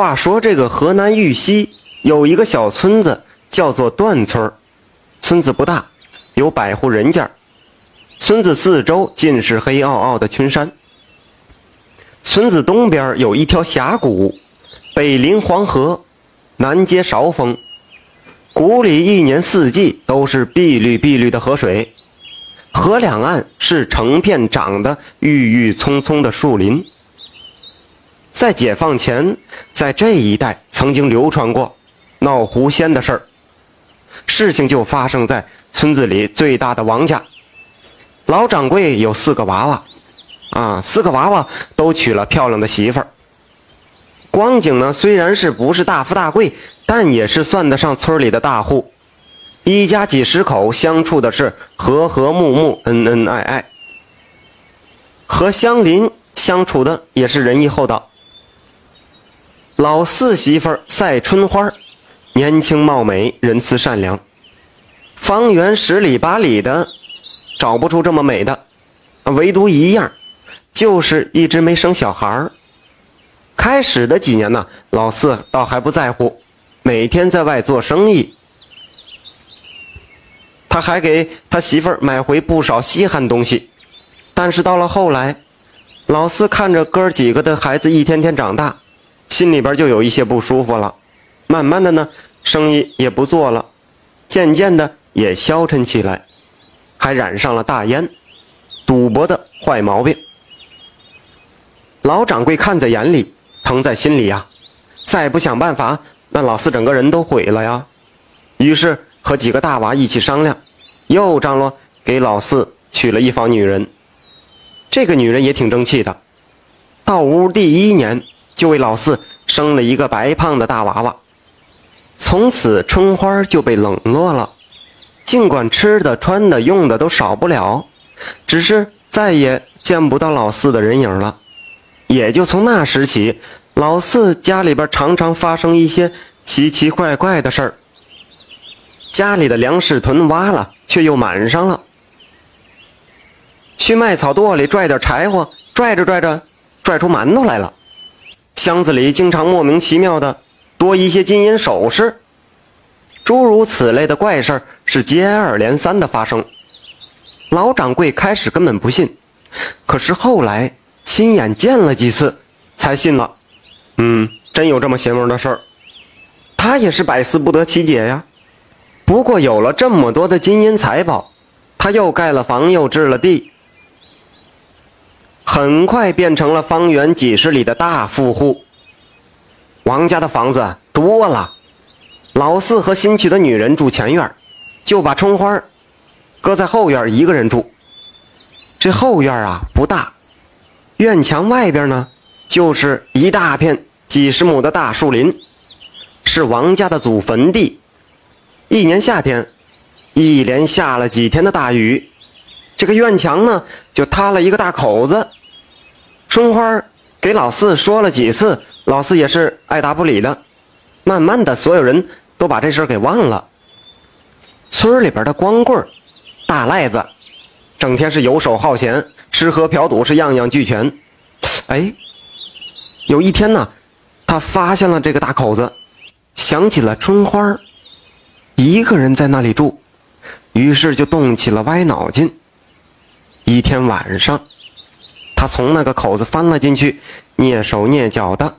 话说，这个河南玉溪有一个小村子，叫做段村村子不大，有百户人家。村子四周尽是黑嗷嗷的群山。村子东边有一条峡谷，北临黄河，南接韶峰。谷里一年四季都是碧绿碧绿的河水，河两岸是成片长得郁郁葱葱的树林。在解放前，在这一带曾经流传过闹狐仙的事儿。事情就发生在村子里最大的王家，老掌柜有四个娃娃，啊，四个娃娃都娶了漂亮的媳妇儿。光景呢，虽然是不是大富大贵，但也是算得上村里的大户。一家几十口相处的是和和睦睦、恩恩爱爱，和乡邻相处的也是仁义厚道。老四媳妇赛春花，年轻貌美，仁慈善良。方圆十里八里的，找不出这么美的，唯独一样，就是一直没生小孩。开始的几年呢，老四倒还不在乎，每天在外做生意。他还给他媳妇儿买回不少稀罕东西。但是到了后来，老四看着哥几个的孩子一天天长大。心里边就有一些不舒服了，慢慢的呢，生意也不做了，渐渐的也消沉起来，还染上了大烟、赌博的坏毛病。老掌柜看在眼里，疼在心里呀，再不想办法，那老四整个人都毁了呀。于是和几个大娃一起商量，又张罗给老四娶了一房女人。这个女人也挺争气的，到屋第一年。就为老四生了一个白胖的大娃娃，从此春花就被冷落了。尽管吃的、穿的、用的都少不了，只是再也见不到老四的人影了。也就从那时起，老四家里边常常发生一些奇奇怪怪的事儿。家里的粮食囤挖了，却又满上了。去麦草垛里拽点柴火，拽着拽着，拽出馒头来了。箱子里经常莫名其妙的多一些金银首饰，诸如此类的怪事是接二连三的发生。老掌柜开始根本不信，可是后来亲眼见了几次，才信了。嗯，真有这么邪门的事儿，他也是百思不得其解呀。不过有了这么多的金银财宝，他又盖了房，又置了地。很快变成了方圆几十里的大富户。王家的房子多了，老四和新娶的女人住前院，就把春花搁在后院一个人住。这后院啊不大，院墙外边呢就是一大片几十亩的大树林，是王家的祖坟地。一年夏天，一连下了几天的大雨，这个院墙呢就塌了一个大口子。春花给老四说了几次，老四也是爱答不理的。慢慢的，所有人都把这事给忘了。村里边的光棍大赖子，整天是游手好闲，吃喝嫖赌是样样俱全。哎，有一天呢，他发现了这个大口子，想起了春花一个人在那里住，于是就动起了歪脑筋。一天晚上。他从那个口子翻了进去，蹑手蹑脚的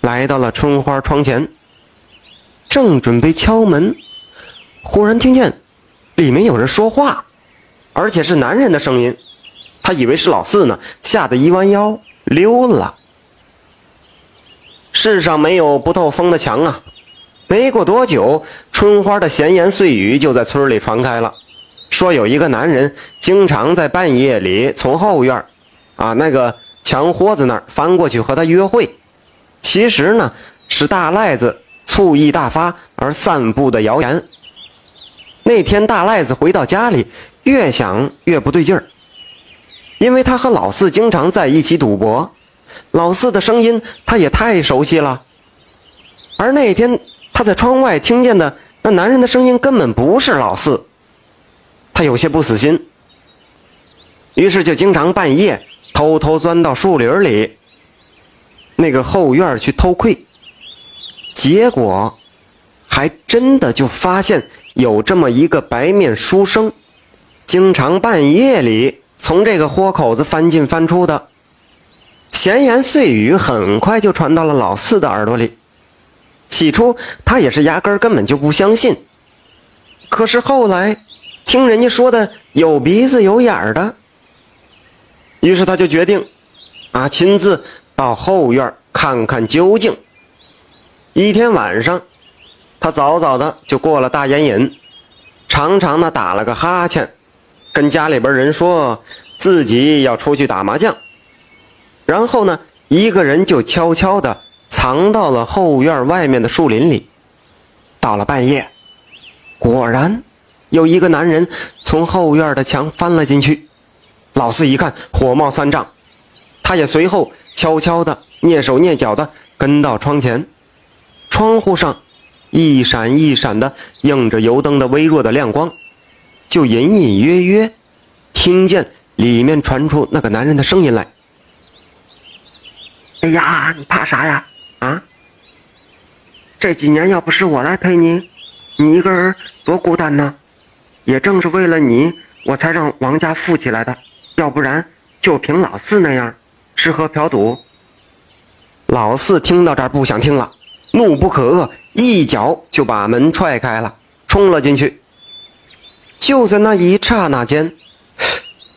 来到了春花窗前，正准备敲门，忽然听见里面有人说话，而且是男人的声音。他以为是老四呢，吓得一弯腰溜了。世上没有不透风的墙啊！没过多久，春花的闲言碎语就在村里传开了，说有一个男人经常在半夜里从后院。啊，那个墙豁子那儿翻过去和他约会，其实呢是大赖子醋意大发而散布的谣言。那天大赖子回到家里，越想越不对劲儿，因为他和老四经常在一起赌博，老四的声音他也太熟悉了，而那天他在窗外听见的那男人的声音根本不是老四，他有些不死心，于是就经常半夜。偷偷钻到树林里，那个后院去偷窥，结果，还真的就发现有这么一个白面书生，经常半夜里从这个豁口子翻进翻出的。闲言碎语很快就传到了老四的耳朵里。起初他也是压根儿根本就不相信，可是后来听人家说的有鼻子有眼儿的，于是他就决定啊亲自到后院看看究竟。一天晚上，他早早的就过了大烟瘾，长长的打了个哈欠，跟家里边人说自己要出去打麻将，然后呢，一个人就悄悄的。藏到了后院外面的树林里。到了半夜，果然有一个男人从后院的墙翻了进去。老四一看，火冒三丈，他也随后悄悄的蹑手蹑脚的跟到窗前。窗户上一闪一闪的映着油灯的微弱的亮光，就隐隐约约听见里面传出那个男人的声音来：“哎呀，你怕啥呀？”啊！这几年要不是我来陪你，你一个人多孤单呢。也正是为了你，我才让王家富起来的。要不然，就凭老四那样，吃喝嫖赌。老四听到这儿不想听了，怒不可遏，一脚就把门踹开了，冲了进去。就在那一刹那间，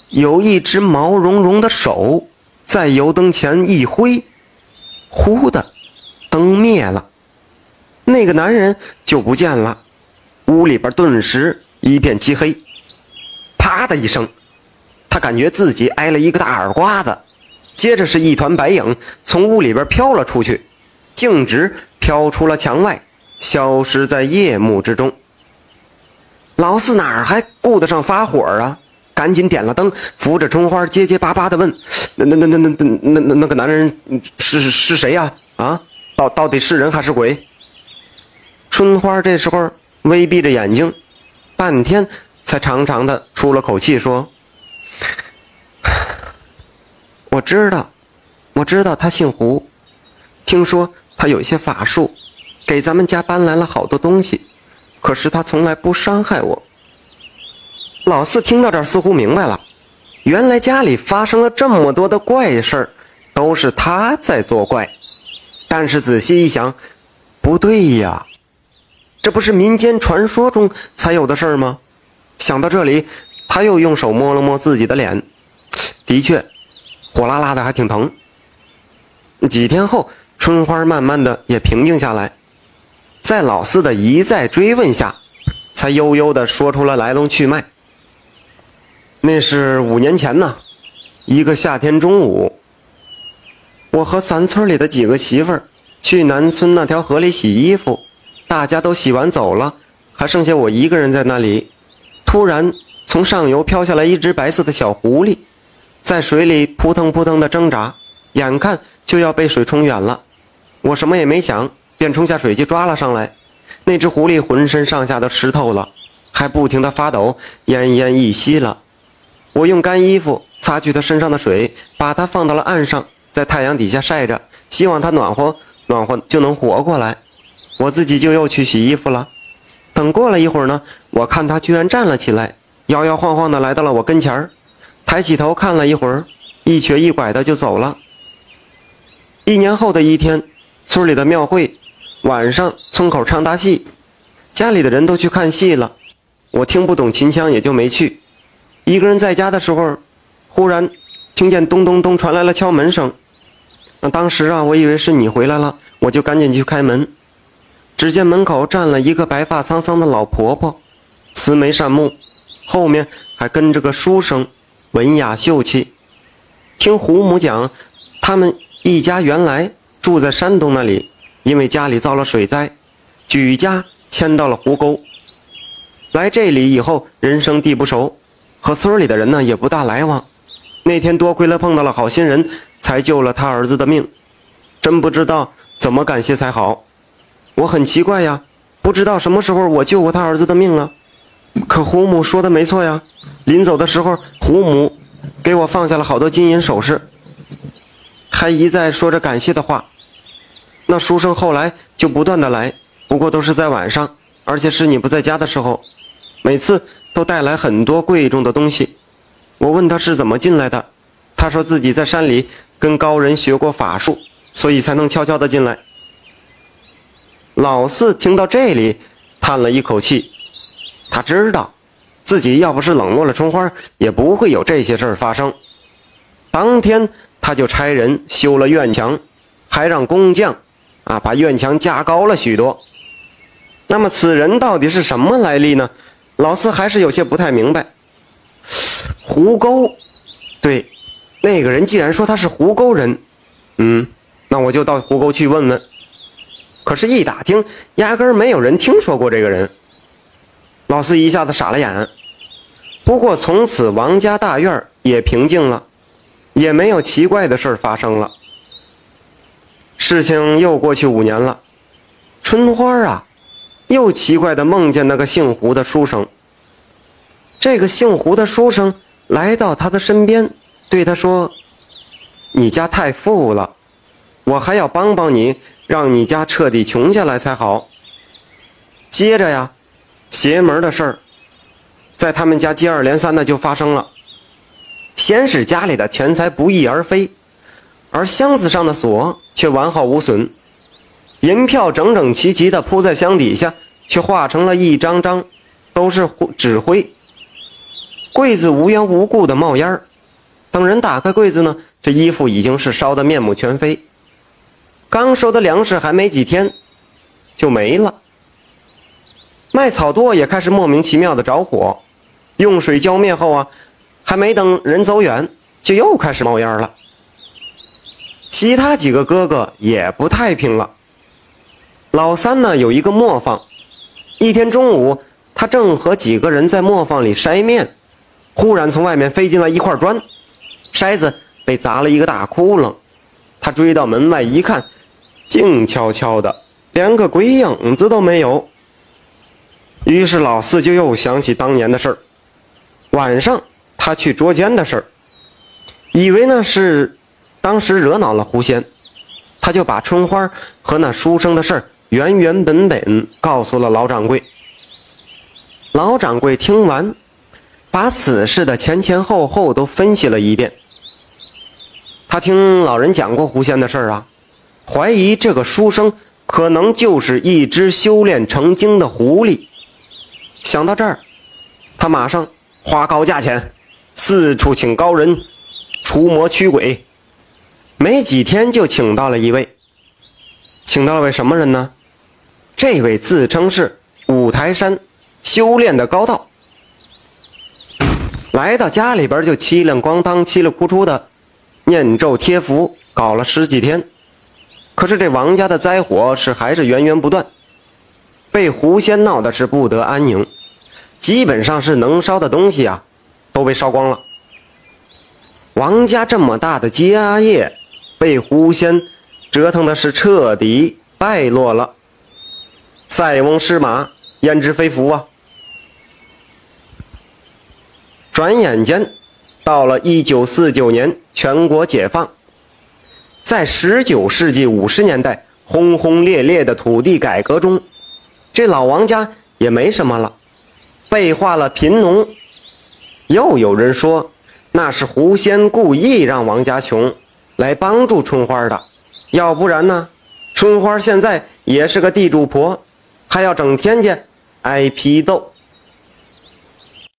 有一只毛茸茸的手在油灯前一挥，忽的。灯灭了，那个男人就不见了，屋里边顿时一片漆黑。啪的一声，他感觉自己挨了一个大耳刮子，接着是一团白影从屋里边飘了出去，径直飘出了墙外，消失在夜幕之中。老四哪还顾得上发火啊？赶紧点了灯，扶着春花，结结巴巴的问：“那、那、那、那、那、那、那、那个男人是是谁呀？啊？”到到底是人还是鬼？春花这时候微闭着眼睛，半天才长长的出了口气，说：“ 我知道，我知道他姓胡，听说他有些法术，给咱们家搬来了好多东西，可是他从来不伤害我。”老四听到这儿似乎明白了，原来家里发生了这么多的怪事儿，都是他在作怪。但是仔细一想，不对呀，这不是民间传说中才有的事儿吗？想到这里，他又用手摸了摸自己的脸，的确，火辣辣的，还挺疼。几天后，春花慢慢的也平静下来，在老四的一再追问下，才悠悠的说出了来龙去脉。那是五年前呢，一个夏天中午。我和咱村里的几个媳妇儿去南村那条河里洗衣服，大家都洗完走了，还剩下我一个人在那里。突然，从上游飘下来一只白色的小狐狸，在水里扑腾扑腾的挣扎，眼看就要被水冲远了。我什么也没想，便冲下水去抓了上来。那只狐狸浑身上下都湿透了，还不停地发抖，奄奄一息了。我用干衣服擦去它身上的水，把它放到了岸上。在太阳底下晒着，希望它暖和暖和就能活过来。我自己就又去洗衣服了。等过了一会儿呢，我看它居然站了起来，摇摇晃晃的来到了我跟前儿，抬起头看了一会儿，一瘸一拐的就走了。一年后的一天，村里的庙会，晚上村口唱大戏，家里的人都去看戏了，我听不懂秦腔也就没去。一个人在家的时候，忽然听见咚咚咚传来了敲门声。那当时啊，我以为是你回来了，我就赶紧去开门。只见门口站了一个白发苍苍的老婆婆，慈眉善目，后面还跟着个书生，文雅秀气。听胡母讲，他们一家原来住在山东那里，因为家里遭了水灾，举家迁到了湖沟。来这里以后，人生地不熟，和村里的人呢也不大来往。那天多亏了碰到了好心人，才救了他儿子的命，真不知道怎么感谢才好。我很奇怪呀，不知道什么时候我救过他儿子的命啊。可胡母说的没错呀，临走的时候，胡母给我放下了好多金银首饰，还一再说着感谢的话。那书生后来就不断的来，不过都是在晚上，而且是你不在家的时候，每次都带来很多贵重的东西。我问他是怎么进来的，他说自己在山里跟高人学过法术，所以才能悄悄的进来。老四听到这里，叹了一口气，他知道，自己要不是冷落了春花，也不会有这些事儿发生。当天他就差人修了院墙，还让工匠，啊，把院墙加高了许多。那么此人到底是什么来历呢？老四还是有些不太明白。胡沟，对，那个人既然说他是胡沟人，嗯，那我就到胡沟去问问。可是，一打听，压根儿没有人听说过这个人。老四一下子傻了眼。不过，从此王家大院也平静了，也没有奇怪的事发生了。事情又过去五年了，春花啊，又奇怪的梦见那个姓胡的书生。这个姓胡的书生来到他的身边，对他说：“你家太富了，我还要帮帮你。”让你家彻底穷下来才好。接着呀，邪门的事儿，在他们家接二连三的就发生了。先是家里的钱财不翼而飞，而箱子上的锁却完好无损，银票整整齐齐的铺在箱底下，却化成了一张张都是纸灰。柜子无缘无故的冒烟儿，等人打开柜子呢，这衣服已经是烧得面目全非。刚收的粮食还没几天，就没了。麦草垛也开始莫名其妙的着火，用水浇灭后啊，还没等人走远，就又开始冒烟了。其他几个哥哥也不太平了。老三呢有一个磨坊，一天中午，他正和几个人在磨坊里筛面，忽然从外面飞进来一块砖，筛子被砸了一个大窟窿。他追到门外一看。静悄悄的，连个鬼影子都没有。于是老四就又想起当年的事儿，晚上他去捉奸的事儿，以为那是当时惹恼了狐仙，他就把春花和那书生的事儿原原本本告诉了老掌柜。老掌柜听完，把此事的前前后后都分析了一遍。他听老人讲过狐仙的事儿啊。怀疑这个书生可能就是一只修炼成精的狐狸。想到这儿，他马上花高价钱，四处请高人除魔驱鬼。没几天就请到了一位，请到了位什么人呢？这位自称是五台山修炼的高道，来到家里边就七亮咣当、七里哭出的念咒贴符，搞了十几天。可是这王家的灾祸是还是源源不断，被狐仙闹的是不得安宁，基本上是能烧的东西啊，都被烧光了。王家这么大的家业，被狐仙折腾的是彻底败落了，塞翁失马焉知非福啊！转眼间，到了一九四九年，全国解放。在十九世纪五十年代轰轰烈烈的土地改革中，这老王家也没什么了，被化了贫农。又有人说，那是狐仙故意让王家穷，来帮助春花的。要不然呢，春花现在也是个地主婆，还要整天去挨批斗。